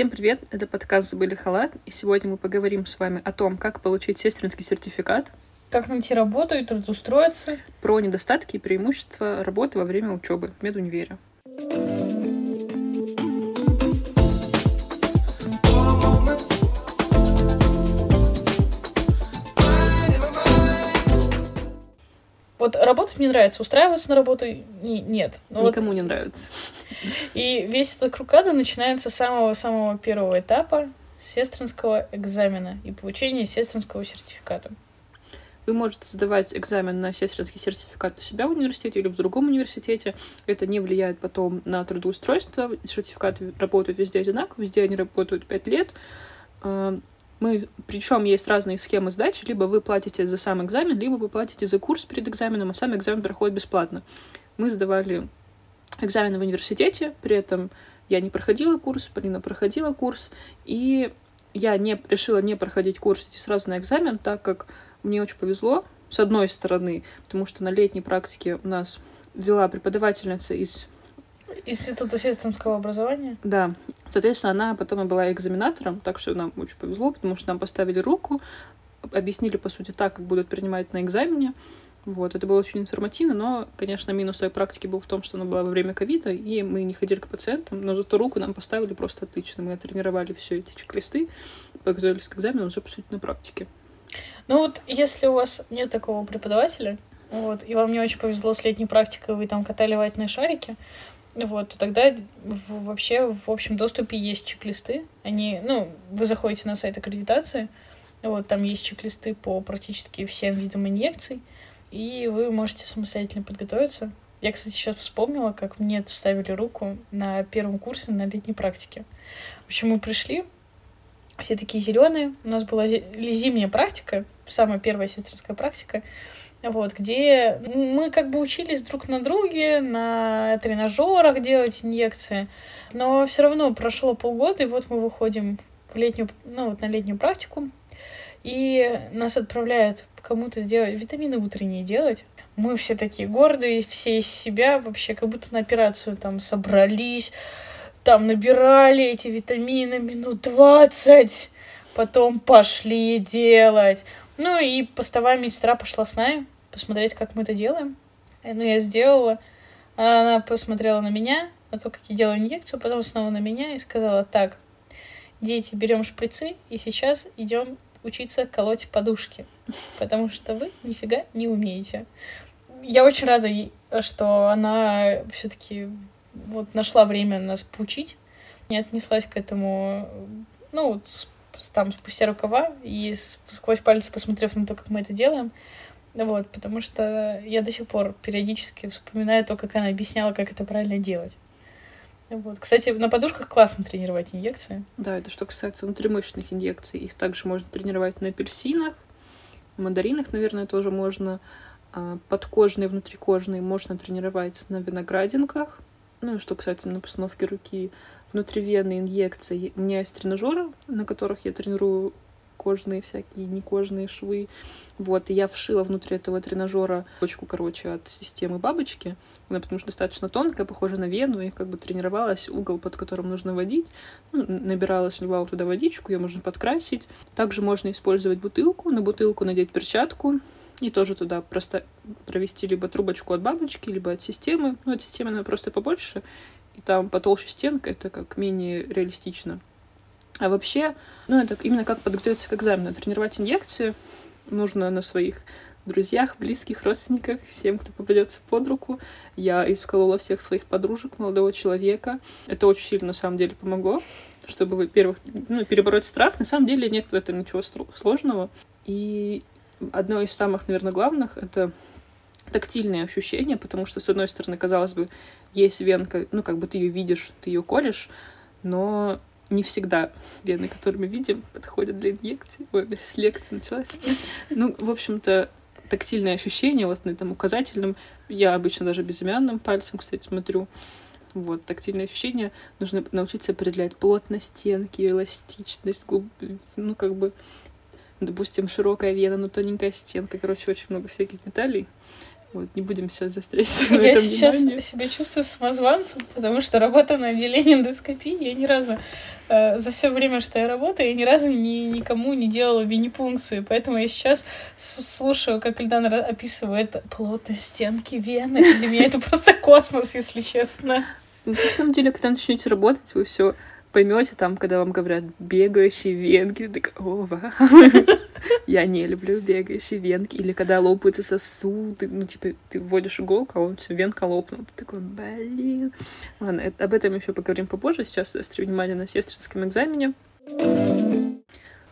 Всем привет! Это подкаст «Забыли халат», и сегодня мы поговорим с вами о том, как получить сестринский сертификат, как найти работу и трудоустроиться, про недостатки и преимущества работы во время учебы в медунивере. Вот работать мне нравится, устраиваться на работу не, нет. Но Никому вот... не нравится. И весь этот крукада начинается с самого-самого первого этапа сестринского экзамена и получения сестринского сертификата. Вы можете сдавать экзамен на сестринский сертификат у себя в университете или в другом университете. Это не влияет потом на трудоустройство. Сертификаты работают везде одинаково, везде они работают 5 лет. Эм, мы, причем есть разные схемы сдачи, либо вы платите за сам экзамен, либо вы платите за курс перед экзаменом, а сам экзамен проходит бесплатно. Мы сдавали экзамены в университете, при этом я не проходила курс, Полина проходила курс, и я не решила не проходить курс, идти сразу на экзамен, так как мне очень повезло, с одной стороны, потому что на летней практике у нас вела преподавательница из Института сестринского образования? Да. Соответственно, она потом и была экзаменатором, так что нам очень повезло, потому что нам поставили руку, объяснили, по сути, так, как будут принимать на экзамене. Вот, это было очень информативно, но, конечно, минус той практики был в том, что она была во время ковида, и мы не ходили к пациентам, но зато руку нам поставили просто отлично. Мы тренировали все эти чек-листы, показались к экзамену уже, по сути, на практике. Ну вот, если у вас нет такого преподавателя, вот, и вам не очень повезло с летней практикой, вы там катали ватные шарики, вот, то тогда вообще в общем доступе есть чек-листы. Они, ну, вы заходите на сайт аккредитации, вот, там есть чек-листы по практически всем видам инъекций, и вы можете самостоятельно подготовиться. Я, кстати, сейчас вспомнила, как мне вставили руку на первом курсе на летней практике. В общем, мы пришли, все такие зеленые. У нас была зимняя практика, самая первая сестринская практика вот, где мы как бы учились друг на друге, на тренажерах делать инъекции, но все равно прошло полгода, и вот мы выходим в летнюю, ну, вот на летнюю практику, и нас отправляют кому-то делать, витамины утренние делать. Мы все такие гордые, все из себя, вообще как будто на операцию там собрались, там набирали эти витамины минут двадцать, потом пошли делать. Ну и постовая медсестра пошла с нами посмотреть, как мы это делаем. Ну, я сделала. Она посмотрела на меня, на то, как я делаю инъекцию, потом снова на меня и сказала, так, дети, берем шприцы и сейчас идем учиться колоть подушки, потому что вы нифига не умеете. Я очень рада, что она все-таки вот нашла время нас поучить, не отнеслась к этому, ну, вот там спустя рукава и сквозь пальцы посмотрев на то, как мы это делаем. Вот, потому что я до сих пор периодически вспоминаю то, как она объясняла, как это правильно делать. Вот. Кстати, на подушках классно тренировать инъекции. Да, это что касается внутримышечных инъекций. Их также можно тренировать на апельсинах, на мандаринах, наверное, тоже можно. А подкожные, внутрикожные можно тренировать на виноградинках. Ну что касается на постановке руки, внутривенные инъекции. У меня есть тренажеры, на которых я тренирую кожные всякие, некожные швы. Вот, и я вшила внутри этого тренажера точку, короче, от системы бабочки. Она потому что достаточно тонкая, похожа на вену, и как бы тренировалась угол, под которым нужно водить. Ну, набирала, сливала туда водичку, ее можно подкрасить. Также можно использовать бутылку, на бутылку надеть перчатку, и тоже туда просто провести либо трубочку от бабочки, либо от системы. Ну, от системы она просто побольше, и там потолще стенка, это как менее реалистично. А вообще, ну, это именно как подготовиться к экзамену. Тренировать инъекции нужно на своих друзьях, близких, родственниках, всем, кто попадется под руку. Я исколола всех своих подружек, молодого человека. Это очень сильно, на самом деле, помогло, чтобы, во-первых, ну, перебороть страх. На самом деле нет в этом ничего сложного. И одно из самых, наверное, главных — это тактильные ощущения, потому что, с одной стороны, казалось бы, есть венка, ну, как бы ты ее видишь, ты ее колешь, но не всегда вены, которые мы видим, подходят для инъекции. Ой, с лекции началась. Ну, в общем-то, тактильное ощущение, вот на этом указательном, я обычно даже безымянным пальцем, кстати, смотрю, вот, тактильное ощущение, нужно научиться определять. Плотность стенки, эластичность, губ, ну, как бы, допустим, широкая вена, но тоненькая стенка, короче, очень много всяких деталей. Вот, не будем сейчас застрять Я этом сейчас внимании. себя чувствую самозванцем, потому что работа на отделении эндоскопии, я ни разу э, за все время, что я работаю, я ни разу ни, никому не делала винипункцию, поэтому я сейчас слушаю, как Ильдана описывает плотность стенки вены. Для меня это просто космос, если честно. Ну, на самом деле, когда начнете работать, вы все поймете там, когда вам говорят бегающие венки, такая, о. Я не люблю бегающие венки. Или когда лопаются сосуды, ну, типа, ты вводишь иголку, а он все, венка лопнул. Ты такой, блин. Ладно, это- об этом еще поговорим попозже. Сейчас заострю внимание на сестринском экзамене.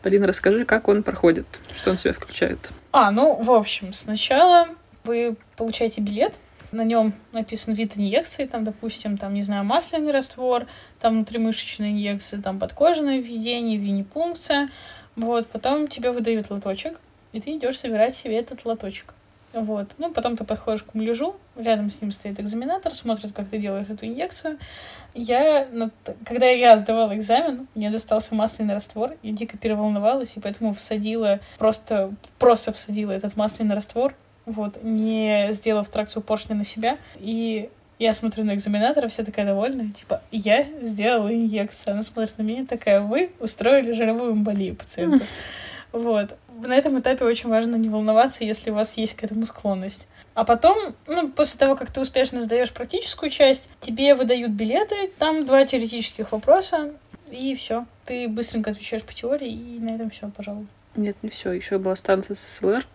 Полина, расскажи, как он проходит, что он в себя включает. А, ну, в общем, сначала вы получаете билет, на нем написан вид инъекции, там, допустим, там, не знаю, масляный раствор, там внутримышечная инъекция, там подкожное введение, винипункция. Вот, потом тебе выдают лоточек, и ты идешь собирать себе этот лоточек. Вот. Ну, потом ты подходишь к муляжу, рядом с ним стоит экзаменатор, смотрит, как ты делаешь эту инъекцию. Я, когда я сдавала экзамен, мне достался масляный раствор, я дико переволновалась, и поэтому всадила, просто, просто всадила этот масляный раствор, вот, не сделав тракцию поршня на себя. И я смотрю на экзаменатора, вся такая довольная, типа, я сделала инъекцию. Она смотрит на меня такая, вы устроили жировую эмболию пациенту. Вот. На этом этапе очень важно не волноваться, если у вас есть к этому склонность. А потом, ну, после того, как ты успешно сдаешь практическую часть, тебе выдают билеты, там два теоретических вопроса, и все. Ты быстренько отвечаешь по теории, и на этом все, пожалуй. Нет, не все. Еще была станция СССР.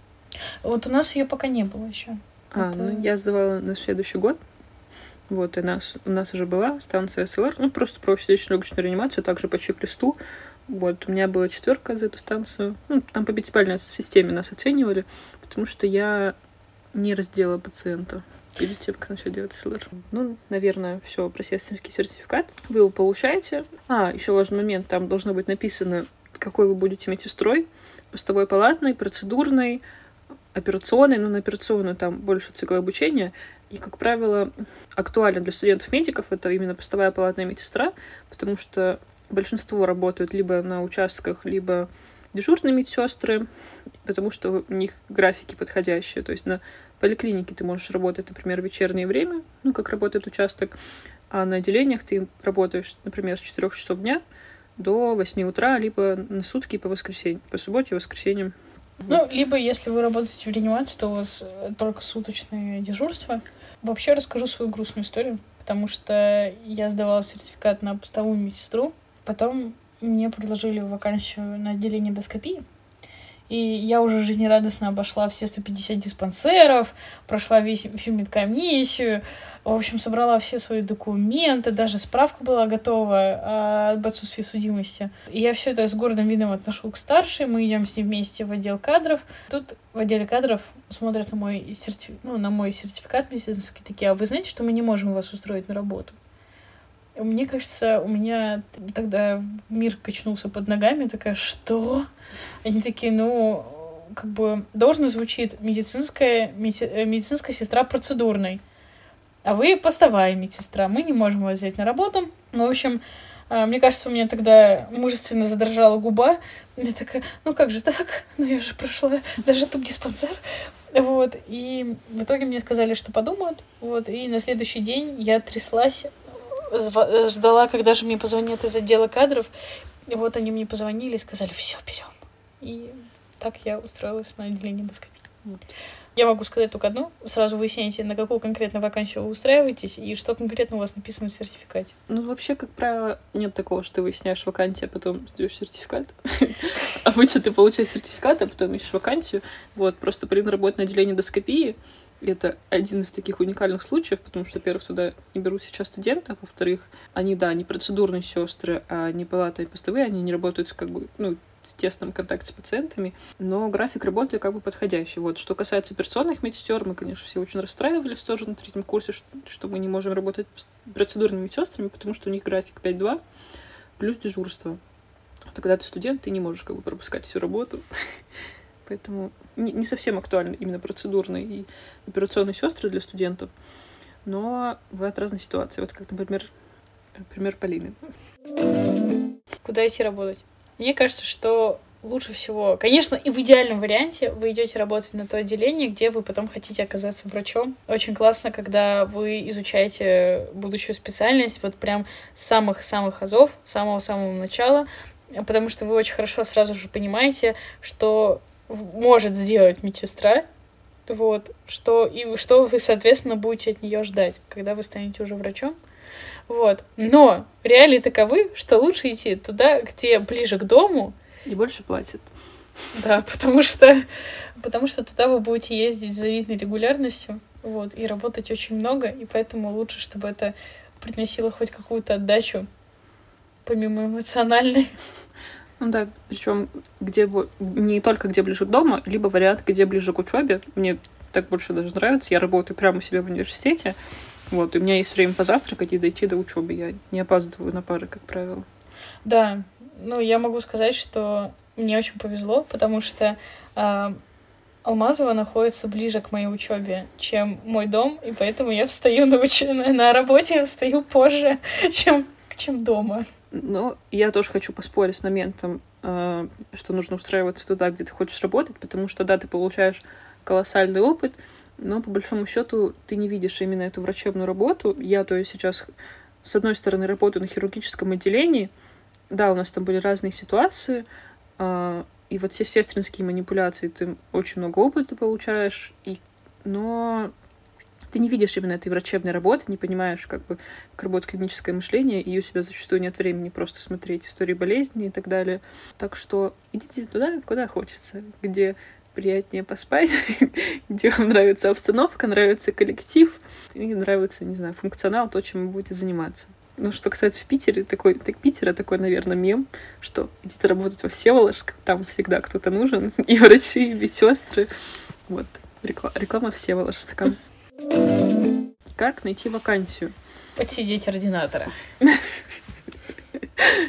Вот у нас ее пока не было еще. А, Это- ну я сдавала на следующий год. Вот, и нас, у нас уже была станция СЛР, ну, просто про сердечно-легочную реанимацию, также по чек-листу. Вот, у меня была четверка за эту станцию. Ну, там по пятибалльной системе нас оценивали, потому что я не раздела пациента перед тем, как начать делать СЛР. Ну, наверное, все про сестринский сертификат. Вы его получаете. А, еще важный момент, там должно быть написано, какой вы будете медсестрой. Постовой палатной, процедурной, операционной, ну, на операционную там больше цикл обучения. И, как правило, актуально для студентов-медиков это именно постовая палатная медсестра, потому что большинство работают либо на участках, либо дежурные медсестры, потому что у них графики подходящие. То есть на поликлинике ты можешь работать, например, в вечернее время, ну, как работает участок, а на отделениях ты работаешь, например, с 4 часов дня до 8 утра, либо на сутки по воскресенье, по субботе и воскресеньям. Ну, либо если вы работаете в реанимации, то у вас э, только суточное дежурство. Вообще расскажу свою грустную историю, потому что я сдавала сертификат на постовую медсестру, потом мне предложили вакансию на отделение эндоскопии, и я уже жизнерадостно обошла все 150 диспансеров, прошла весь, всю медкомиссию, в общем, собрала все свои документы, даже справка была готова а, об отсутствии судимости. И я все это с гордым видом отношу к старшей, мы идем с ней вместе в отдел кадров. Тут в отделе кадров смотрят на мой, сертифи- ну, на мой сертификат медицинский, такие, а вы знаете, что мы не можем вас устроить на работу? Мне кажется, у меня тогда мир качнулся под ногами, такая, что? Они такие, ну, как бы должность звучит медицинская, меди- э, медицинская сестра процедурной. А вы постовая медсестра, мы не можем вас взять на работу. Ну, в общем, а, мне кажется, у меня тогда мужественно задрожала губа. Я такая, ну как же так? Ну я же прошла даже туб-диспансер. Вот, и в итоге мне сказали, что подумают. Вот, и на следующий день я тряслась, ждала, когда же мне позвонят из отдела кадров. И вот они мне позвонили и сказали, все, берем. И так я устроилась на отделение доскопии. Я могу сказать только одно. Сразу выясняйте, на какую конкретно вакансию вы устраиваетесь и что конкретно у вас написано в сертификате. Ну, вообще, как правило, нет такого, что ты выясняешь вакансию, а потом сдаешь сертификат. Обычно ты получаешь сертификат, а потом ищешь вакансию. Вот, просто Полина работает на отделении доскопии. И Это один из таких уникальных случаев, потому что, во-первых, туда не берут сейчас студентов, во-вторых, они, да, не процедурные сестры, а не палата и постовые, они не работают как бы, ну, в тесном контакте с пациентами, но график работы как бы подходящий. Вот. Что касается операционных медсестер, мы, конечно, все очень расстраивались тоже на третьем курсе, что, что мы не можем работать процедурными медсестрами, потому что у них график 5-2 плюс дежурство. То когда ты студент, ты не можешь как бы пропускать всю работу. Поэтому не, не совсем актуальны именно процедурные и операционные сестры для студентов, но бывают разные ситуации. Вот как, например, пример Полины. Куда идти работать? Мне кажется, что лучше всего, конечно, и в идеальном варианте вы идете работать на то отделение, где вы потом хотите оказаться врачом. Очень классно, когда вы изучаете будущую специальность вот прям с самых-самых азов, самого-самого начала, потому что вы очень хорошо сразу же понимаете, что может сделать медсестра, вот, что, и что вы, соответственно, будете от нее ждать, когда вы станете уже врачом. Вот. Но реалии таковы, что лучше идти туда, где ближе к дому. И больше платят. Да, потому что, потому что туда вы будете ездить с завидной регулярностью, вот, и работать очень много, и поэтому лучше, чтобы это приносило хоть какую-то отдачу, помимо эмоциональной. Ну да, причем где не только где ближе к дому, либо вариант, где ближе к учебе. Мне так больше даже нравится. Я работаю прямо у себя в университете. Вот, и у меня есть время позавтракать и дойти до учебы. Я не опаздываю на пары, как правило. Да, ну я могу сказать, что мне очень повезло, потому что э, Алмазова находится ближе к моей учебе, чем мой дом, и поэтому я встаю на, уч... на работе, я встаю позже, чем, чем дома. Но я тоже хочу поспорить с моментом, э, что нужно устраиваться туда, где ты хочешь работать, потому что, да, ты получаешь колоссальный опыт, но по большому счету ты не видишь именно эту врачебную работу. Я, то есть, сейчас, с одной стороны, работаю на хирургическом отделении. Да, у нас там были разные ситуации, э, и вот все сестринские манипуляции ты очень много опыта получаешь, и... но ты не видишь именно этой врачебной работы, не понимаешь, как бы, как работает клиническое мышление, и у себя зачастую нет времени просто смотреть истории болезни и так далее. Так что идите туда, куда хочется, где приятнее поспать, где вам нравится обстановка, нравится коллектив, и нравится, не знаю, функционал, то, чем вы будете заниматься. Ну, что, кстати, в Питере, такой, так Питера такой, наверное, мем, что идите работать во Всеволожск, там всегда кто-то нужен, и врачи, и медсестры. Вот, реклама, реклама Всеволожска. Как найти вакансию? Подсидеть ординатора.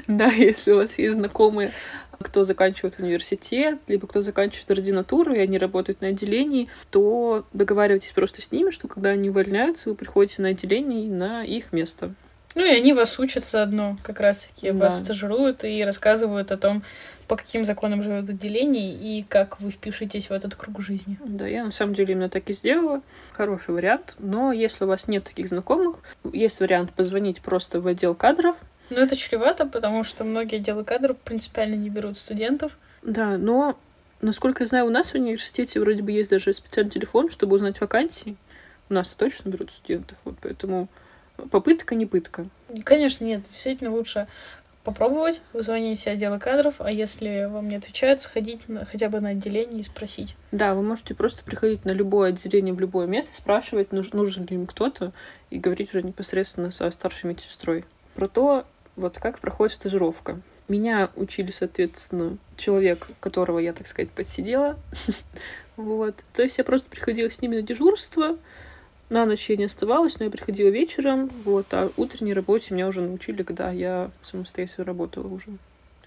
Да, если у вас есть знакомые, кто заканчивает университет, либо кто заканчивает ординатуру, и они работают на отделении, то договаривайтесь просто с ними, что когда они увольняются, вы приходите на отделение на их место. Ну и они вас учат заодно, как раз-таки да. вас стажируют и рассказывают о том, по каким законам живет отделение и как вы впишетесь в этот круг жизни. Да, я на самом деле именно так и сделала. Хороший вариант. Но если у вас нет таких знакомых, есть вариант позвонить просто в отдел кадров. Но это чревато, потому что многие отделы кадров принципиально не берут студентов. Да, но насколько я знаю, у нас в университете вроде бы есть даже специальный телефон, чтобы узнать вакансии. У нас точно берут студентов, вот поэтому попытка не пытка. Конечно, нет, действительно лучше попробовать, звонить отдела кадров, а если вам не отвечают, сходить на, хотя бы на отделение и спросить. Да, вы можете просто приходить на любое отделение в любое место, спрашивать, нужен, нужен ли им кто-то, и говорить уже непосредственно со старшей медсестрой. Про то, вот как проходит стажировка. Меня учили, соответственно, человек, которого я, так сказать, подсидела. вот. То есть я просто приходила с ними на дежурство, на ночь я не оставалась, но я приходила вечером, вот, а утренней работе меня уже научили, когда я самостоятельно работала уже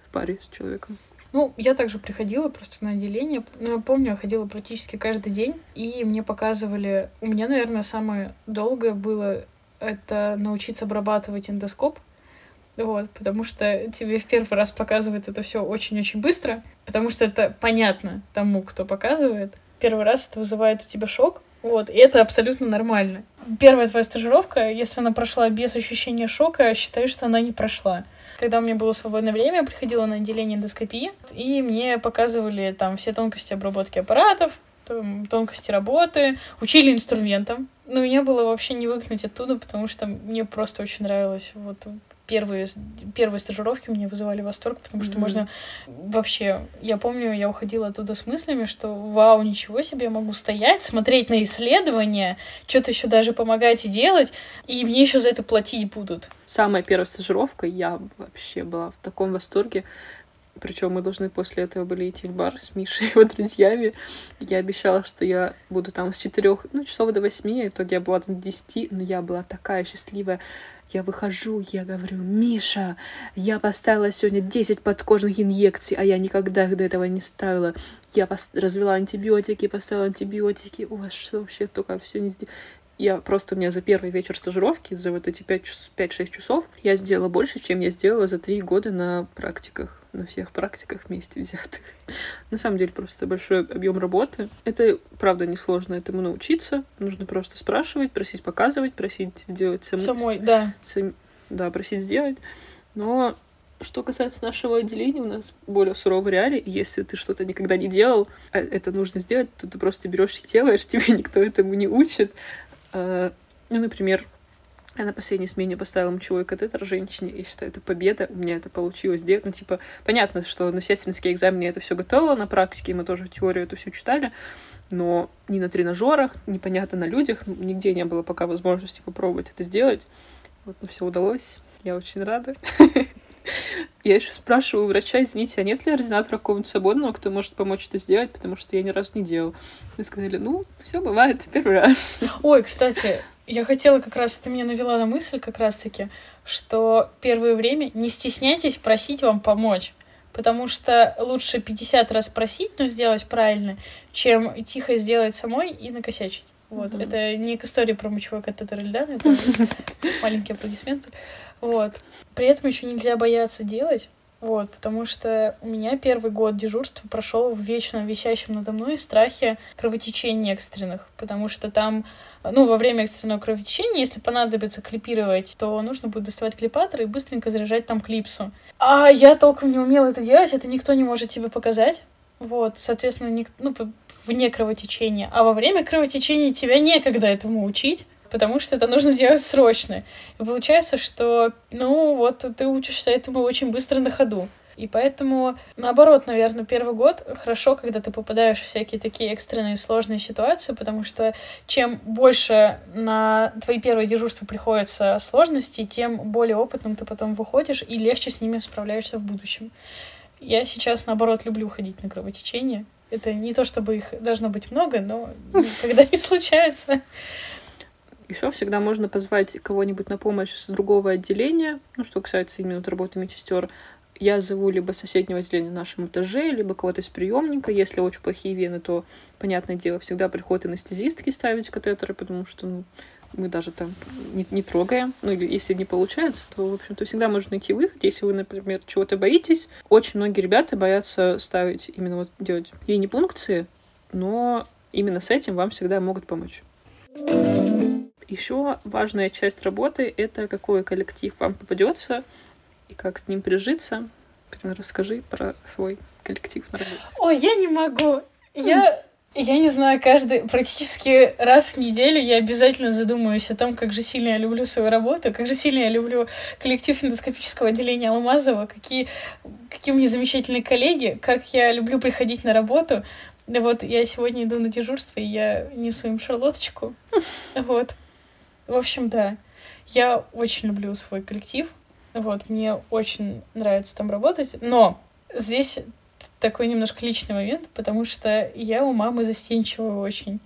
в паре с человеком. Ну, я также приходила просто на отделение. Ну, я помню, я ходила практически каждый день, и мне показывали... У меня, наверное, самое долгое было это научиться обрабатывать эндоскоп. Вот, потому что тебе в первый раз показывают это все очень-очень быстро, потому что это понятно тому, кто показывает. Первый раз это вызывает у тебя шок, вот, и это абсолютно нормально. Первая твоя стажировка, если она прошла без ощущения шока, считаю, что она не прошла. Когда у меня было свободное время, я приходила на отделение эндоскопии, и мне показывали там все тонкости обработки аппаратов, там, тонкости работы, учили инструментам. Но меня было вообще не выгнать оттуда, потому что мне просто очень нравилось вот первые, первые стажировки меня вызывали восторг, потому что mm-hmm. можно вообще... Я помню, я уходила оттуда с мыслями, что вау, ничего себе, я могу стоять, смотреть на исследования, что-то еще даже помогать и делать, и мне еще за это платить будут. Самая первая стажировка, я вообще была в таком восторге. Причем мы должны после этого были идти в бар с Мишей и его друзьями. Я обещала, что я буду там с четырех, ну, часов до восьми, и в итоге я была там до десяти, но я была такая счастливая. Я выхожу, я говорю, Миша, я поставила сегодня 10 подкожных инъекций, а я никогда их до этого не ставила. Я пос- развела антибиотики, поставила антибиотики. Ой, что вообще только все не сделала. Я просто у меня за первый вечер стажировки, за вот эти 5-6 часов, я сделала больше, чем я сделала за три года на практиках, на всех практиках вместе взятых. На самом деле просто большой объем работы. Это, правда, несложно этому научиться. Нужно просто спрашивать, просить показывать, просить сделать самой. Самой, да. Сам, да, просить сделать. Но что касается нашего отделения, у нас более суровые реалии. Если ты что-то никогда не делал, а это нужно сделать, то ты просто берешь и делаешь, тебе никто этому не учит. А, ну, например, я на последней смене поставила мочевой катетер женщине, и считаю, это победа, у меня это получилось сделать. Ну, типа, понятно, что на сестринские экзамены я это все готово, на практике мы тоже теорию эту все читали, но ни на тренажерах, непонятно на людях, нигде не было пока возможности попробовать это сделать. Вот, но все удалось, я очень рада. Я еще спрашиваю у врача, извините, а нет ли ординатора какого-нибудь свободного, кто может помочь это сделать, потому что я ни разу не делал. Вы сказали, ну, все бывает, первый раз. Ой, кстати, я хотела как раз, ты меня навела на мысль как раз-таки, что первое время не стесняйтесь просить вам помочь. Потому что лучше 50 раз просить, но сделать правильно, чем тихо сделать самой и накосячить. Вот. Mm-hmm. Это не к истории про мочевой катетер Ильдана, это маленькие аплодисменты. Вот. При этом еще нельзя бояться делать, вот, потому что у меня первый год дежурства прошел в вечно висящем надо мной страхе кровотечений экстренных, потому что там, ну, во время экстренного кровотечения, если понадобится клипировать, то нужно будет доставать клипатор и быстренько заряжать там клипсу. А я толком не умела это делать, это никто не может тебе показать. Вот, соответственно, ник- ну, вне кровотечения. А во время кровотечения тебя некогда этому учить потому что это нужно делать срочно. И получается, что, ну, вот ты учишься этому очень быстро на ходу. И поэтому, наоборот, наверное, первый год хорошо, когда ты попадаешь в всякие такие экстренные сложные ситуации, потому что чем больше на твои первые дежурства приходится сложностей, тем более опытным ты потом выходишь и легче с ними справляешься в будущем. Я сейчас, наоборот, люблю ходить на кровотечение. Это не то, чтобы их должно быть много, но когда они случаются, еще всегда можно позвать кого-нибудь на помощь с другого отделения, ну, что касается именно работы медсестер. Я зову либо соседнего отделения на нашем этаже, либо кого-то из приемника. Если очень плохие вены, то, понятное дело, всегда приходят анестезистки ставить катетеры, потому что ну, мы даже там не, не трогаем. Ну, или если не получается, то, в общем-то, всегда можно найти выход. Если вы, например, чего-то боитесь. Очень многие ребята боятся ставить именно вот делать венепункции, но именно с этим вам всегда могут помочь. Еще важная часть работы — это какой коллектив вам попадется и как с ним прижиться. Расскажи про свой коллектив на работе. Ой, я не могу. Я, я не знаю, каждый, практически раз в неделю я обязательно задумываюсь о том, как же сильно я люблю свою работу, как же сильно я люблю коллектив эндоскопического отделения Алмазова, какие, какие у меня замечательные коллеги, как я люблю приходить на работу. Вот я сегодня иду на дежурство, и я несу им шарлоточку. Вот. В общем, да. Я очень люблю свой коллектив. Вот, мне очень нравится там работать. Но здесь такой немножко личный момент, потому что я у мамы застенчивая очень.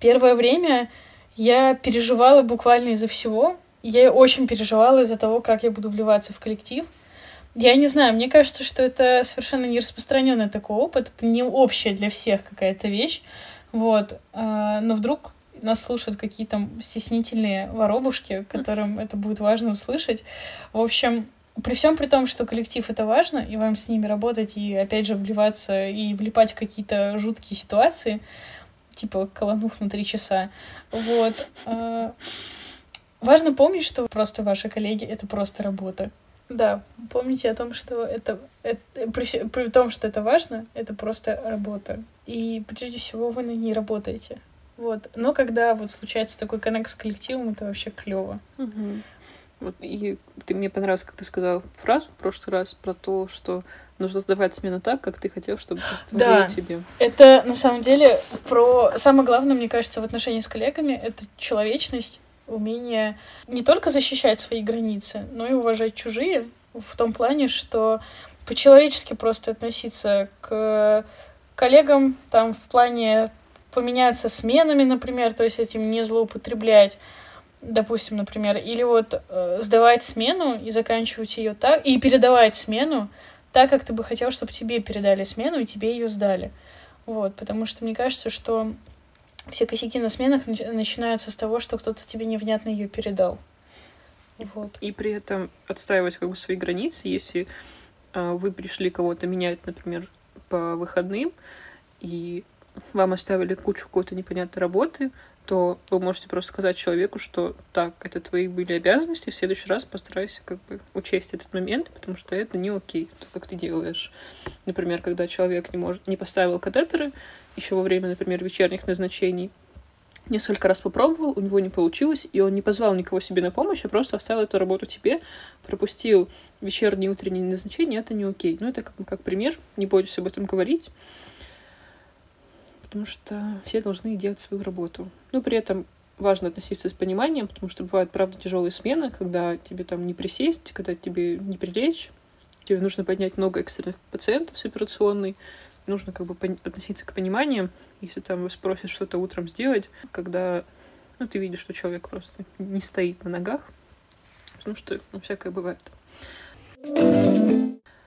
Первое время я переживала буквально из-за всего. Я очень переживала из-за того, как я буду вливаться в коллектив. Я не знаю, мне кажется, что это совершенно не распространенный такой опыт, это не общая для всех какая-то вещь. Вот. А, но вдруг нас слушают какие-то стеснительные воробушки, которым это будет важно услышать. В общем, при всем при том, что коллектив это важно, и вам с ними работать, и опять же вливаться, и влипать в какие-то жуткие ситуации, типа колонух на три часа, вот. А, важно помнить, что просто ваши коллеги — это просто работа. Да, помните о том, что это, это при, при том, что это важно, это просто работа. И прежде всего вы на ней работаете. Вот. Но когда вот случается такой коннект с коллективом, это вообще клево. Угу. Вот, и ты мне понравилось, как ты сказал фразу в прошлый раз про то, что нужно сдавать смену так, как ты хотел, чтобы да. тебе. Это на самом деле про самое главное, мне кажется, в отношении с коллегами это человечность, умение не только защищать свои границы, но и уважать чужие в том плане, что по-человечески просто относиться к коллегам там в плане поменяться сменами, например, то есть этим не злоупотреблять, допустим, например, или вот э, сдавать смену и заканчивать ее так, и передавать смену так, как ты бы хотел, чтобы тебе передали смену, и тебе ее сдали. Вот, потому что мне кажется, что все косяки на сменах нач- начинаются с того, что кто-то тебе невнятно ее передал. Вот. И при этом отстаивать как бы свои границы, если э, вы пришли кого-то менять, например, по выходным, и вам оставили кучу какой-то непонятной работы, то вы можете просто сказать человеку, что так, это твои были обязанности, в следующий раз постарайся как бы учесть этот момент, потому что это не окей, то, как ты делаешь. Например, когда человек не, может, не поставил катетеры еще во время, например, вечерних назначений, несколько раз попробовал, у него не получилось, и он не позвал никого себе на помощь, а просто оставил эту работу тебе, пропустил вечерние и утренние назначения, это не окей. Ну, это как, как пример, не бойтесь об этом говорить потому что все должны делать свою работу. Но при этом важно относиться с пониманием, потому что бывают, правда, тяжелые смены, когда тебе там не присесть, когда тебе не прилечь, тебе нужно поднять много экстренных пациентов с операционной, нужно как бы относиться к пониманию, если там вы спросят что-то утром сделать, когда ну, ты видишь, что человек просто не стоит на ногах, потому что ну, всякое бывает.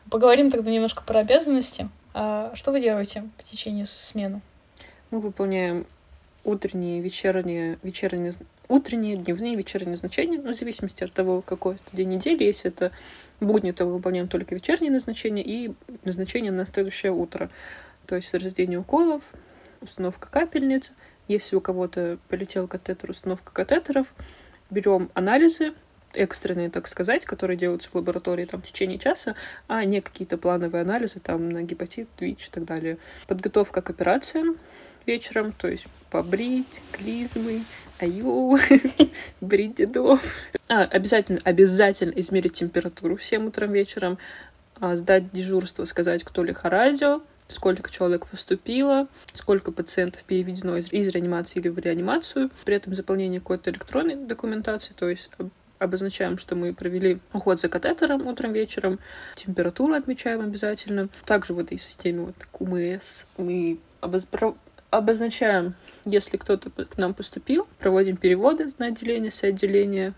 Поговорим тогда немножко про обязанности. А что вы делаете по течение смены? Мы выполняем утренние, вечерние, вечерние, утренние, дневные, вечерние назначения, ну, в зависимости от того, какой это день недели. Если это будни, то мы выполняем только вечерние назначения и назначения на следующее утро. То есть разведение уколов, установка капельниц. Если у кого-то полетел катетер, установка катетеров. Берем анализы, экстренные, так сказать, которые делаются в лаборатории там, в течение часа, а не какие-то плановые анализы там, на гепатит, ВИЧ и так далее. Подготовка к операциям вечером, то есть побрить, клизмы, аю, брить дедов. А, обязательно, обязательно измерить температуру всем утром вечером, а, сдать дежурство, сказать, кто лихорадил, сколько человек поступило, сколько пациентов переведено из, из реанимации или в реанимацию. При этом заполнение какой-то электронной документации, то есть обозначаем, что мы провели уход за катетером утром, вечером, температуру отмечаем обязательно. Также в этой системе вот КУМС мы обоз обозначаем, если кто-то к нам поступил, проводим переводы на отделение, с отделения,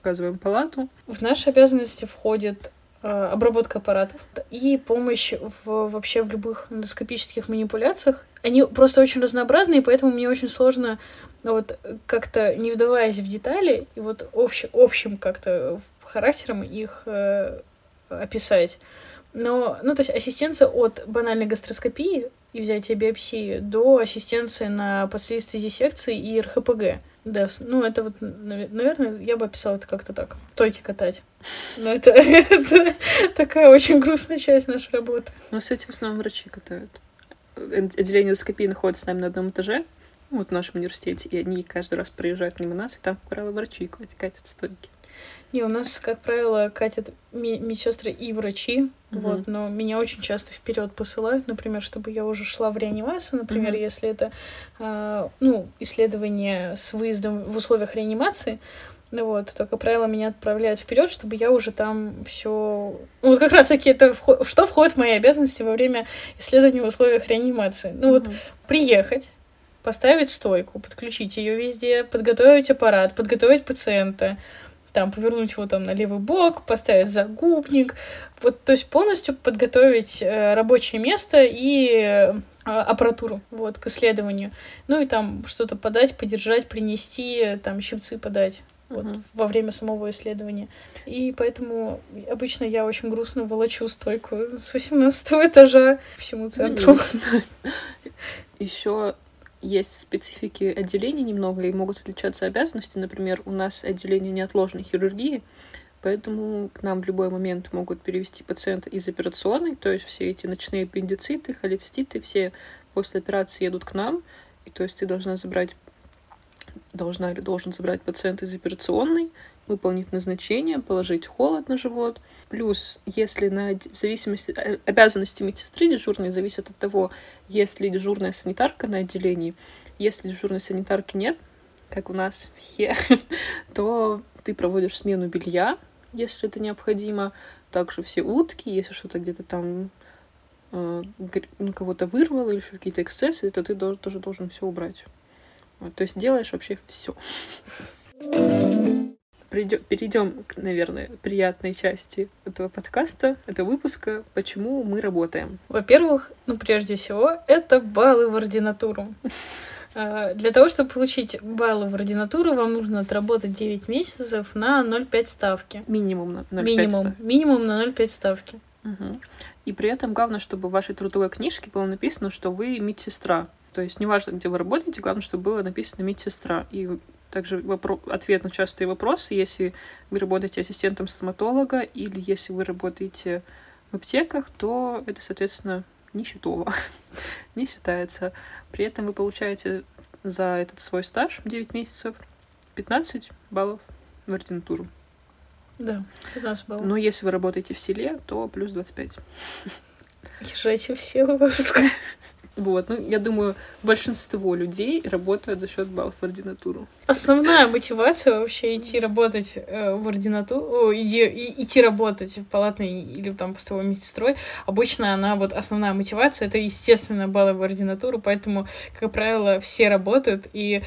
указываем палату. В наши обязанности входит э, обработка аппаратов и помощь в, вообще в любых эндоскопических манипуляциях. Они просто очень разнообразные, поэтому мне очень сложно вот как-то не вдаваясь в детали и вот общ, общим как-то характером их э, описать. Но, ну, то есть ассистенция от банальной гастроскопии и взятия биопсии до ассистенции на подследствие диссекции и РХПГ. Да, ну это вот, наверное, я бы описала это как-то так. Тойки катать. Но это, это такая очень грустная часть нашей работы. Ну, с этим в основном врачи катают. Отделение эндоскопии находится с нами на одном этаже, вот в нашем университете, и они каждый раз приезжают мимо нас, и там, как правило, врачи катят стойки. Не, у нас, как правило, катят медсестры и врачи, uh-huh. вот, но меня очень часто вперед посылают, например, чтобы я уже шла в реанимацию, например, uh-huh. если это, э, ну, исследование с выездом в условиях реанимации, ну вот, то, как правило, меня отправляют вперед, чтобы я уже там все. Ну, вот как раз таки это вход... что входит в мои обязанности во время исследования в условиях реанимации. Ну, uh-huh. вот приехать, поставить стойку, подключить ее везде, подготовить аппарат, подготовить пациента, там, повернуть его там на левый бок, поставить загубник, вот, то есть полностью подготовить э, рабочее место и э, аппаратуру, вот, к исследованию. Ну и там что-то подать, подержать, принести, там, щипцы подать. Вот, uh-huh. во время самого исследования. И поэтому обычно я очень грустно волочу стойку с 18 этажа всему центру. Еще есть специфики отделений немного, и могут отличаться обязанности. Например, у нас отделение неотложной хирургии, поэтому к нам в любой момент могут перевести пациента из операционной, то есть все эти ночные аппендициты, холециститы, все после операции едут к нам, и то есть ты должна забрать должна или должен забрать пациента из операционной, выполнить назначение, положить холод на живот. Плюс, если на, в зависимости э, обязанности медсестры дежурной зависят от того, есть ли дежурная санитарка на отделении. Если дежурной санитарки нет, как у нас то ты проводишь смену белья, если это необходимо. Также все утки, если что-то где-то там э, ну, кого-то вырвало или какие-то эксцессы, то ты тоже должен все убрать. То есть делаешь вообще все перейдем к, наверное, приятной части этого подкаста, этого выпуска, почему мы работаем. Во-первых, ну, прежде всего, это баллы в ординатуру. А, Для того, чтобы получить баллы в ординатуру, вам нужно отработать 9 месяцев на 0,5 ставки. Минимум на 0,5 Минимум. ста. Минимум на 0,5 ставки. Мгм. И при этом главное, чтобы в вашей трудовой книжке было написано, что вы медсестра. То есть неважно, где вы работаете, главное, чтобы было написано медсестра. И также вопро- ответ на частые вопросы, если вы работаете ассистентом стоматолога или если вы работаете в аптеках, то это, соответственно, не счетово, не считается. При этом вы получаете за этот свой стаж 9 месяцев 15 баллов в ординатуру. Да, 15 баллов. Но если вы работаете в селе, то плюс 25. Езжайте в силу, можно сказать. Вот, ну, я думаю, большинство людей работают за счет баллов в ординатуру. Основная мотивация вообще идти работать э, в ординатуру, иди, и- идти работать в палатной или там постовой медсестрой, обычно она вот основная мотивация, это, естественно, баллы в ординатуру, поэтому, как правило, все работают, и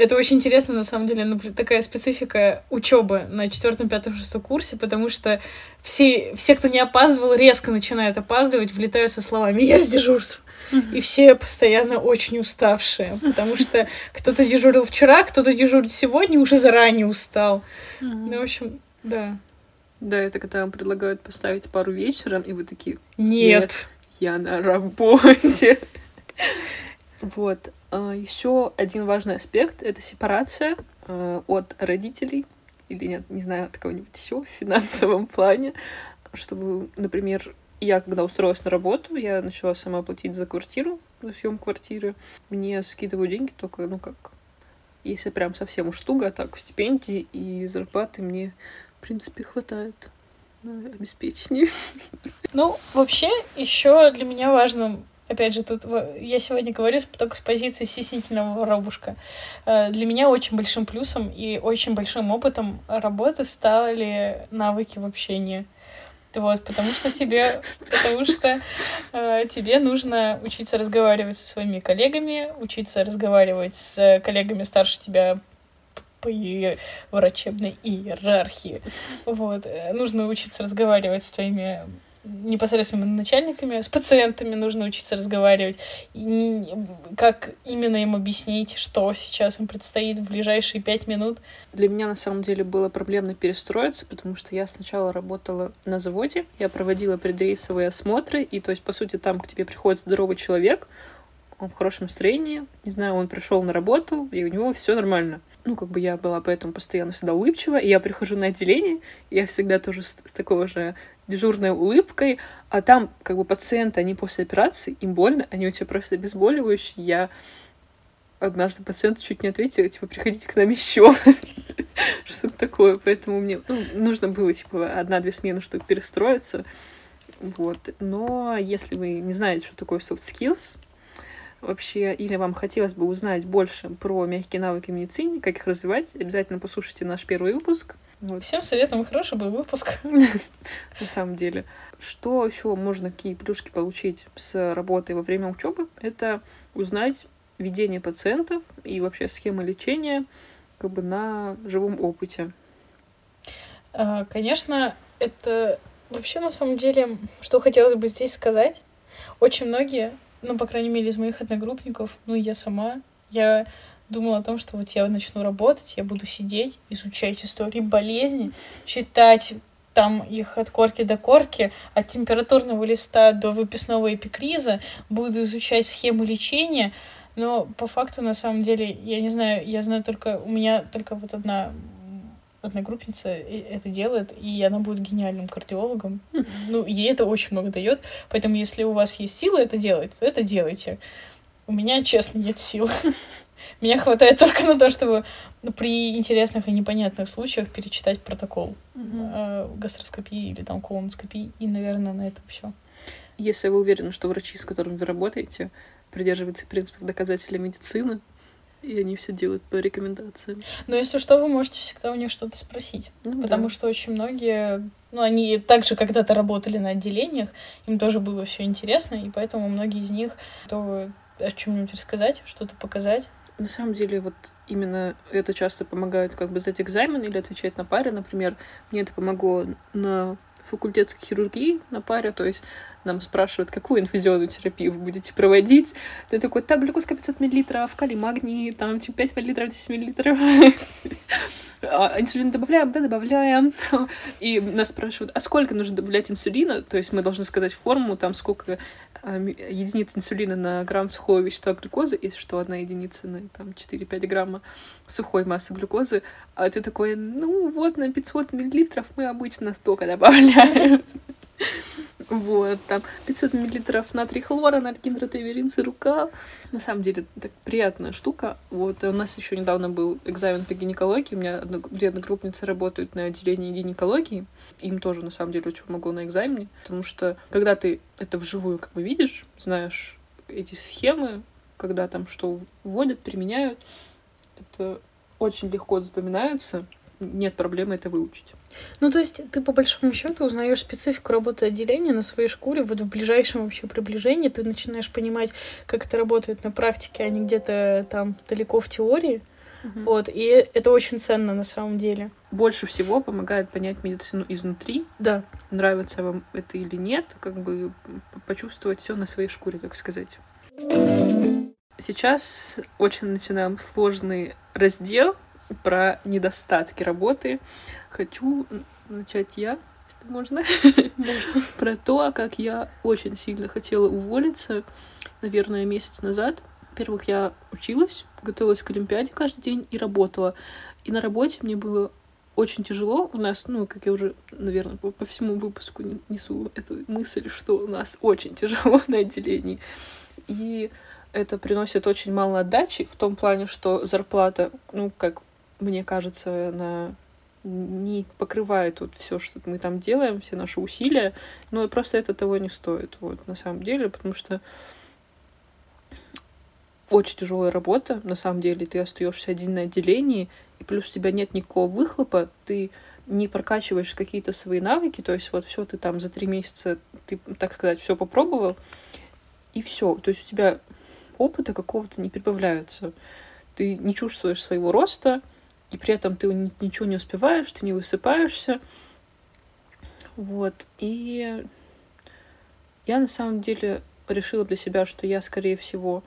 это очень интересно, на самом деле, напр- такая специфика учебы на четвертом, пятом, шестом курсе, потому что все, все, кто не опаздывал, резко начинают опаздывать, влетают со словами «Я с дежурств». И все постоянно очень уставшие, потому что кто-то дежурил вчера, кто-то дежурит сегодня, уже заранее устал. Ну, в общем, да. Да, это когда вам предлагают поставить пару вечером, и вы такие, Нет. я на работе. Вот. Еще один важный аспект — это сепарация э, от родителей, или нет, не знаю, от кого-нибудь еще в финансовом плане, чтобы, например, я когда устроилась на работу, я начала сама платить за квартиру, за съем квартиры. Мне скидывают деньги только, ну как, если прям совсем уж туго, а так стипендии и зарплаты мне, в принципе, хватает на обеспечение. Ну, вообще, еще для меня важно, опять же, тут я сегодня говорю только с позиции стеснительного воробушка. Э, Для меня очень большим плюсом и очень большим опытом работы стали навыки в общении. Вот, потому что тебе, потому что э, тебе нужно учиться разговаривать со своими коллегами, учиться разговаривать с коллегами старше тебя по врачебной иерархии. Вот. э, Нужно учиться разговаривать с твоими непосредственно начальниками, с пациентами нужно учиться разговаривать, и как именно им объяснить, что сейчас им предстоит в ближайшие пять минут. Для меня на самом деле было проблемно перестроиться, потому что я сначала работала на заводе, я проводила предрейсовые осмотры, и то есть, по сути, там к тебе приходит здоровый человек, он в хорошем настроении, не знаю, он пришел на работу, и у него все нормально. Ну, как бы я была поэтому постоянно всегда улыбчива, и я прихожу на отделение, я всегда тоже с, с такой же дежурной улыбкой, а там как бы пациенты, они после операции, им больно, они у тебя просто обезболивающие. Я однажды пациенту чуть не ответила, типа, приходите к нам еще. Что-то такое. Поэтому мне ну, нужно было, типа, одна-две смены, чтобы перестроиться. Вот. Но если вы не знаете, что такое soft skills, вообще, или вам хотелось бы узнать больше про мягкие навыки в медицине, как их развивать, обязательно послушайте наш первый выпуск. Вот, Всем советуем хороший был выпуск. на самом деле. Что еще можно, какие плюшки получить с работой во время учебы? Это узнать ведение пациентов и вообще схемы лечения как бы на живом опыте. А, Конечно, это вообще на самом деле, что хотелось бы здесь сказать. Очень многие, ну, по крайней мере, из моих одногруппников, ну, я сама, я думала о том, что вот я начну работать, я буду сидеть, изучать истории болезни, читать там их от корки до корки, от температурного листа до выписного эпикриза, буду изучать схему лечения, но по факту, на самом деле, я не знаю, я знаю только, у меня только вот одна одногруппница это делает, и она будет гениальным кардиологом. Ну, ей это очень много дает, поэтому если у вас есть силы это делать, то это делайте. У меня, честно, нет сил. Меня хватает только на то, чтобы при интересных и непонятных случаях перечитать протокол э, гастроскопии или там колоноскопии, и, наверное, на этом все. Если вы уверены, что врачи, с которыми вы работаете, придерживаются принципов доказателя медицины, и они все делают по рекомендациям. Но если что, вы можете всегда у них что-то спросить. Ну, Потому да. что очень многие, ну, они также когда-то работали на отделениях, им тоже было все интересно, и поэтому многие из них готовы о чем-нибудь рассказать, что-то показать. На самом деле, вот именно это часто помогает как бы сдать экзамен или отвечать на паре. Например, мне это помогло на факультетской хирургии на паре, то есть нам спрашивают, какую инфузионную терапию вы будете проводить. Ты такой, так, глюкозка 500 миллилитров, калий, магний, там, типа, 5 миллилитров, 10 миллилитров. А инсулин добавляем, да, добавляем. И нас спрашивают, а сколько нужно добавлять инсулина? То есть мы должны сказать форму, там, сколько а, единиц инсулина на грамм сухого вещества глюкозы, и что одна единица на там 4-5 грамма сухой массы глюкозы. А ты такой, ну вот на 500 миллилитров мы обычно столько добавляем. Вот, там 500 миллилитров натрий хлора, нальгин, ротаверин, цирука. На самом деле, так приятная штука. Вот, у нас еще недавно был экзамен по гинекологии. У меня две одногруппницы работают на отделении гинекологии. Им тоже, на самом деле, очень помогло на экзамене. Потому что, когда ты это вживую как бы видишь, знаешь эти схемы, когда там что вводят, применяют, это очень легко запоминается. Нет проблемы это выучить. Ну, то есть ты по большому счету узнаешь специфику работы отделения на своей шкуре, вот в ближайшем вообще приближении ты начинаешь понимать, как это работает на практике, а не где-то там далеко в теории. Угу. Вот, и это очень ценно на самом деле. Больше всего помогает понять медицину изнутри. Да. Нравится вам это или нет, как бы почувствовать все на своей шкуре, так сказать. Сейчас очень начинаем сложный раздел про недостатки работы хочу начать я, если можно. Можно. Про то, как я очень сильно хотела уволиться, наверное, месяц назад. Во-первых, я училась, готовилась к Олимпиаде каждый день и работала. И на работе мне было очень тяжело. У нас, ну, как я уже, наверное, по, по всему выпуску несу эту мысль, что у нас очень тяжело на отделении. И это приносит очень мало отдачи в том плане, что зарплата, ну, как мне кажется, на не покрывает вот все, что мы там делаем, все наши усилия, но просто это того не стоит, вот, на самом деле, потому что очень тяжелая работа, на самом деле, ты остаешься один на отделении, и плюс у тебя нет никакого выхлопа, ты не прокачиваешь какие-то свои навыки, то есть вот все ты там за три месяца, ты, так сказать, все попробовал, и все, то есть у тебя опыта какого-то не прибавляется, ты не чувствуешь своего роста, и при этом ты ничего не успеваешь, ты не высыпаешься. Вот. И я на самом деле решила для себя, что я, скорее всего,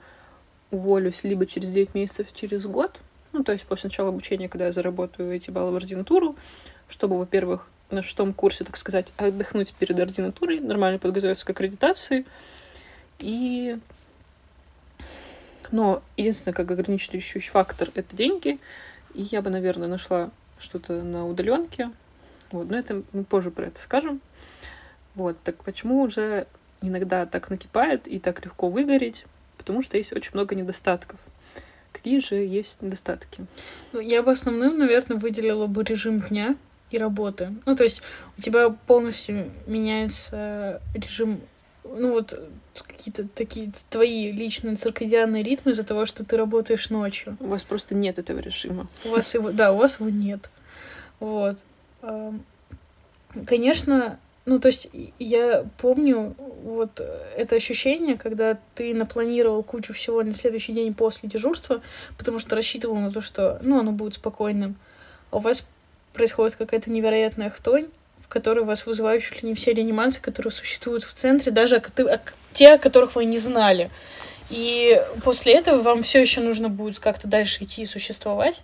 уволюсь либо через 9 месяцев, через год, ну, то есть после начала обучения, когда я заработаю эти баллы в ординатуру, чтобы, во-первых, на шестом курсе, так сказать, отдохнуть перед ординатурой, нормально подготовиться к аккредитации. И... Но единственное, как ограничивающий фактор — это деньги — и я бы, наверное, нашла что-то на удаленке. Вот, но это мы позже про это скажем. Вот, так почему уже иногда так накипает и так легко выгореть? Потому что есть очень много недостатков. Какие же есть недостатки? Ну, я бы основным, наверное, выделила бы режим дня и работы. Ну, то есть у тебя полностью меняется режим ну вот какие-то такие твои личные циркадианные ритмы из-за того, что ты работаешь ночью. У вас просто нет этого режима. У вас его, да, у вас его нет. Вот. Конечно, ну, то есть я помню вот это ощущение, когда ты напланировал кучу всего на следующий день после дежурства, потому что рассчитывал на то, что, ну, оно будет спокойным, а у вас происходит какая-то невероятная хтонь, в которой вас вызывают чуть ли не все реанимации, которые существуют в центре, даже те, о которых вы не знали. И после этого вам все еще нужно будет как-то дальше идти и существовать.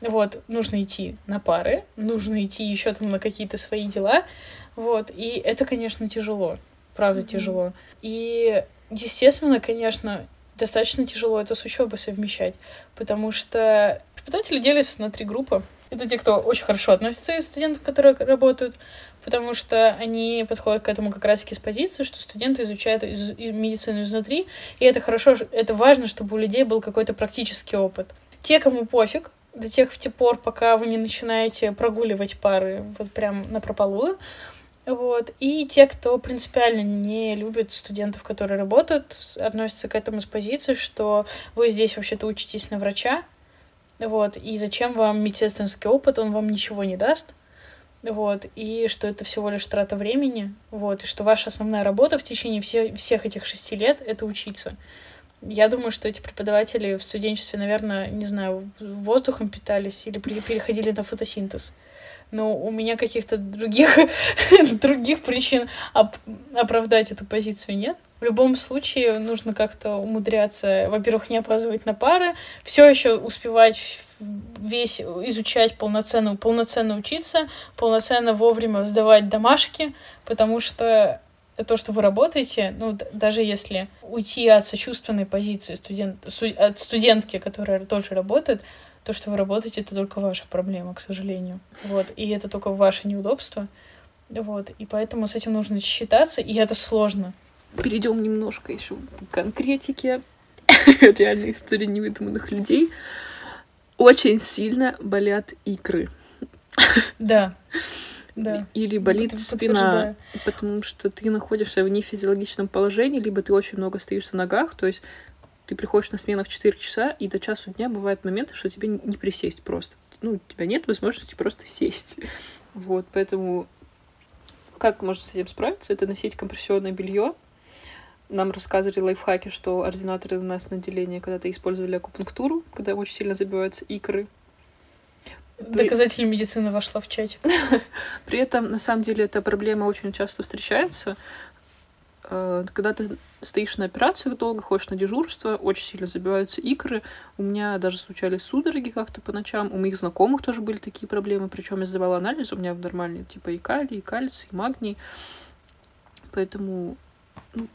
Вот, нужно идти на пары, нужно идти еще там на какие-то свои дела. Вот, и это, конечно, тяжело. Правда, mm-hmm. тяжело. И, естественно, конечно, достаточно тяжело это с учебой совмещать, потому что преподаватели делятся на три группы. Это те, кто очень хорошо относится из студентов, которые работают, потому что они подходят к этому как раз-таки с позиции, что студенты изучают из, из медицину изнутри, и это хорошо, это важно, чтобы у людей был какой-то практический опыт. Те, кому пофиг, до тех пор, пока вы не начинаете прогуливать пары вот прям на прополую, вот. И те, кто принципиально не любит студентов, которые работают, относятся к этому с позиции, что вы здесь вообще-то учитесь на врача, вот, и зачем вам медсестринский опыт, он вам ничего не даст, вот, и что это всего лишь трата времени, вот, и что ваша основная работа в течение все, всех этих шести лет — это учиться. Я думаю, что эти преподаватели в студенчестве, наверное, не знаю, воздухом питались или переходили на фотосинтез. но у меня каких-то других, других причин оп- оправдать эту позицию нет. В любом случае нужно как-то умудряться, во-первых, не опаздывать на пары, все еще успевать весь изучать полноценно, полноценно учиться, полноценно вовремя сдавать домашки, потому что то, что вы работаете, ну, даже если уйти от сочувственной позиции студент, от студентки, которая тоже работает, то, что вы работаете, это только ваша проблема, к сожалению. Вот. И это только ваше неудобство. Вот. И поэтому с этим нужно считаться, и это сложно. Перейдем немножко еще к конкретике реальной истории невыдуманных людей. Очень сильно болят икры. Да. Да. Или болит спина, потому что ты находишься в нефизиологичном положении, либо ты очень много стоишь на ногах, то есть ты приходишь на смену в 4 часа, и до часу дня бывают моменты, что тебе не присесть просто. Ну, у тебя нет возможности просто сесть. Вот, поэтому как можно с этим справиться? Это носить компрессионное белье. Нам рассказывали лайфхаки, что ординаторы у нас на отделении когда-то использовали акупунктуру, когда очень сильно забиваются икры. Доказатель медицины вошла в чатик. При этом, на самом деле, эта проблема очень часто встречается. Э, когда ты стоишь на операциях долго, ходишь на дежурство, очень сильно забиваются икры. У меня даже случались судороги как-то по ночам. У моих знакомых тоже были такие проблемы. Причем я сдавала анализ, у меня нормальные типа и калий, и кальций, и магний. Поэтому ну,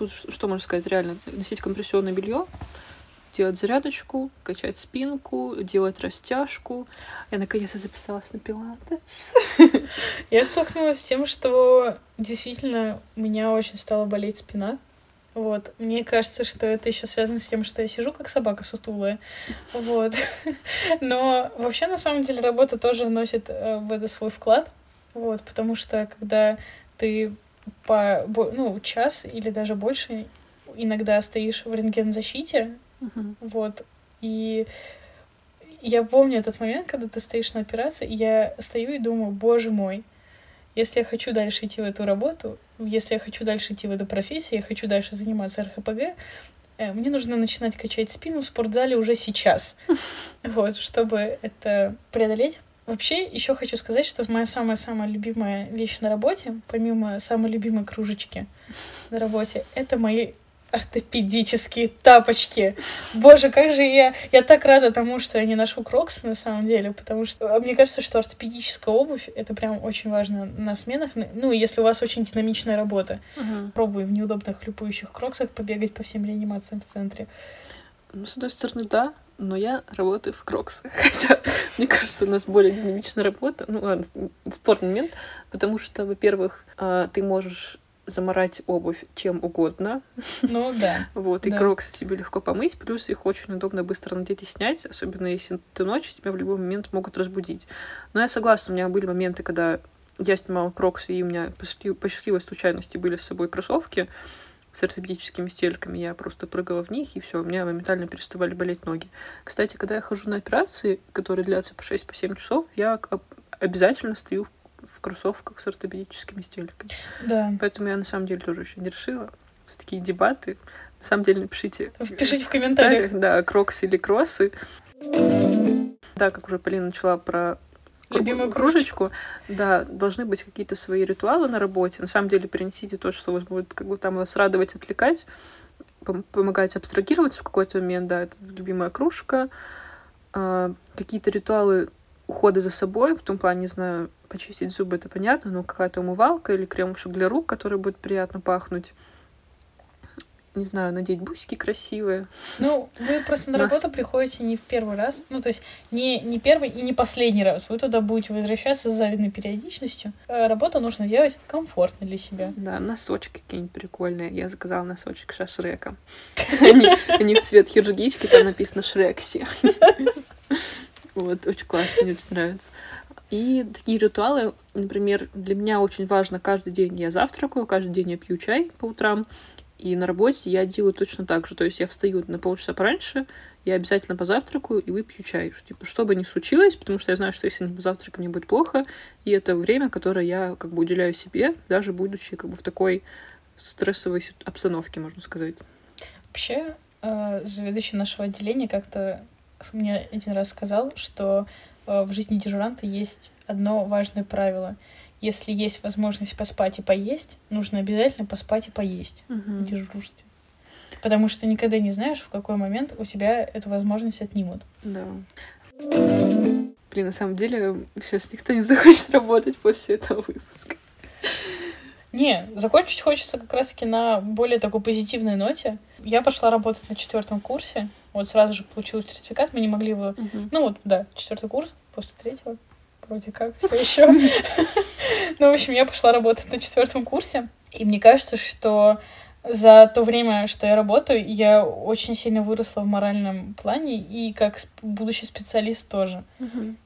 тут что можно сказать, реально, носить компрессионное белье, делать зарядочку, качать спинку, делать растяжку. Я наконец-то записалась на пилатес. Я столкнулась с тем, что действительно у меня очень стала болеть спина. Вот. Мне кажется, что это еще связано с тем, что я сижу как собака сутулая. Вот. Но вообще, на самом деле, работа тоже вносит э, в это свой вклад. Вот, потому что когда ты по ну, час или даже больше иногда стоишь в рентгензащите, Uh-huh. Вот. И я помню этот момент, когда ты стоишь на операции, и я стою и думаю, боже мой, если я хочу дальше идти в эту работу, если я хочу дальше идти в эту профессию, я хочу дальше заниматься РХПГ, э, мне нужно начинать качать спину в спортзале уже сейчас, вот, чтобы это преодолеть. Вообще, еще хочу сказать, что моя самая-самая любимая вещь на работе, помимо самой любимой кружечки на работе, это мои ортопедические тапочки. Боже, как же я... Я так рада тому, что я не ношу кроксы на самом деле, потому что а, мне кажется, что ортопедическая обувь — это прям очень важно на сменах. Ну, если у вас очень динамичная работа. Угу. Пробую в неудобных хлюпающих кроксах побегать по всем реанимациям в центре. Ну, с одной стороны, да, но я работаю в кроксах. Хотя, мне кажется, у нас более динамичная работа. Ну, ладно, спорный момент, потому что, во-первых, а, ты можешь заморать обувь чем угодно. Ну да. Вот, и да. кроксы тебе легко помыть, плюс их очень удобно быстро надеть и снять, особенно если ты ночью, тебя в любой момент могут разбудить. Но я согласна, у меня были моменты, когда я снимала кроксы, и у меня по счастливой случайности были с собой кроссовки с ортопедическими стельками, я просто прыгала в них, и все, у меня моментально переставали болеть ноги. Кстати, когда я хожу на операции, которые длятся по 6-7 по часов, я обязательно стою в в кроссовках с ортопедическими стельками. Да. Поэтому я на самом деле тоже еще не решила. Это такие дебаты. На самом деле напишите. Пишите в комментариях. Да, кроксы или кроссы. Да, как уже Полина начала про любимую кружечку. Да, должны быть какие-то свои ритуалы на работе. На самом деле принесите то, что вас будет как бы там вас радовать, отвлекать, помогать абстрагироваться в какой-то момент. Да, это любимая кружка. А, какие-то ритуалы ухода за собой, в том плане, не знаю, почистить зубы, это понятно, но какая-то умывалка или кремушек для рук, который будет приятно пахнуть. Не знаю, надеть бусики красивые. Ну, вы просто на Нас... работу приходите не в первый раз. Ну, то есть не, не первый и не последний раз. Вы туда будете возвращаться с завидной периодичностью. А работу нужно делать комфортно для себя. Да, носочки какие-нибудь прикольные. Я заказала носочек Шашрека. Они в цвет хирургички, там написано Шрекси. Вот, очень классно, мне очень нравится. И такие ритуалы, например, для меня очень важно каждый день я завтракаю, каждый день я пью чай по утрам, и на работе я делаю точно так же. То есть я встаю на полчаса пораньше, я обязательно позавтракаю и выпью чай. Типа, что бы ни случилось, потому что я знаю, что если не позавтракаю, мне будет плохо. И это время, которое я как бы уделяю себе, даже будучи как бы в такой стрессовой обстановке, можно сказать. Вообще, э, заведующий нашего отделения как-то мне один раз сказал, что э, в жизни дежуранта есть одно важное правило. Если есть возможность поспать и поесть, нужно обязательно поспать и поесть Мгм. в дежурстве. Потому что никогда не знаешь, в какой момент у тебя эту возможность отнимут. Да. Блин, на самом деле, сейчас никто не захочет работать после этого выпуска. Не, закончить хочется как раз-таки на более такой позитивной ноте. Я пошла работать на четвертом курсе. Вот сразу же получила сертификат. Мы не могли его... Ну вот, да, четвертый курс после третьего. Вроде как, все еще. Ну, в общем, я пошла работать на четвертом курсе. И мне кажется, что за то время, что я работаю, я очень сильно выросла в моральном плане и как будущий специалист тоже.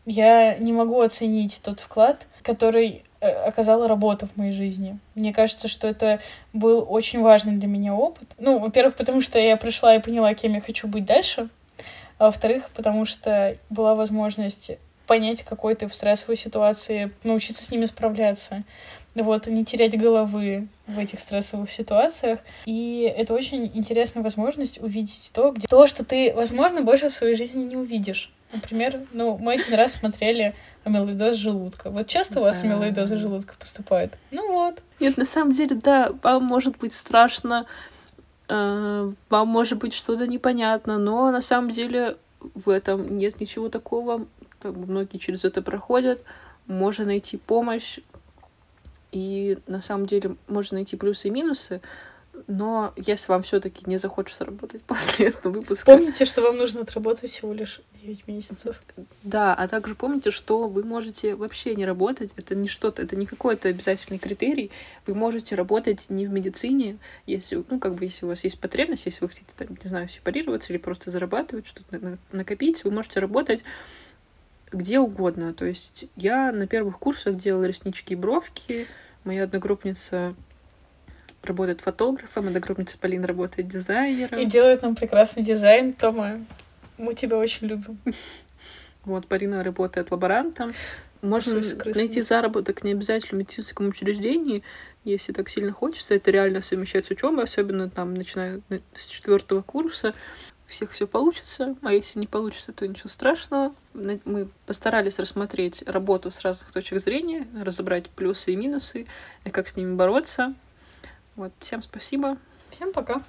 Я не могу оценить тот вклад, который э, оказала работа в моей жизни. Мне кажется, что это был очень важный для меня опыт. Ну, во-первых, потому что я пришла и поняла, кем я хочу быть дальше. А во-вторых, потому что была возможность понять, какой ты в стрессовой ситуации, научиться с ними справляться. Вот, не терять головы в этих стрессовых ситуациях. И это очень интересная возможность увидеть то, где... то, что ты, возможно, больше в своей жизни не увидишь. Например, ну, мы один раз смотрели амилоидоз желудка. Вот часто у вас амилоидозы желудка поступают? Ну вот. Нет, на самом деле, да, вам может быть страшно, э, вам может быть что-то непонятно, но на самом деле в этом нет ничего такого. Как бы многие через это проходят. Можно найти помощь. И на самом деле можно найти плюсы и минусы. Но если вам все-таки не захочется работать после этого выпуска, Помните, что вам нужно отработать всего лишь 9 месяцев. Да, а также помните, что вы можете вообще не работать. Это не что-то, это не какой-то обязательный критерий. Вы можете работать не в медицине, если, ну, как бы, если у вас есть потребность, если вы хотите, там, не знаю, сепарироваться или просто зарабатывать, что-то на- на- накопить, вы можете работать где угодно. То есть я на первых курсах делала реснички и бровки, моя одногруппница работает фотографом, одногруппница Полина работает дизайнером. И делает нам прекрасный дизайн. Тома, мы тебя очень любим. Вот, Полина работает лаборантом. Можно найти заработок не обязательно в медицинском учреждении, если так сильно хочется. Это реально совмещать с учебой, особенно там, начиная на- с четвертого курса. Всех все получится, а если не получится, то ничего страшного. Мы постарались рассмотреть работу с разных точек зрения, разобрать плюсы и минусы, и как с ними бороться. Вот, всем спасибо. Всем пока.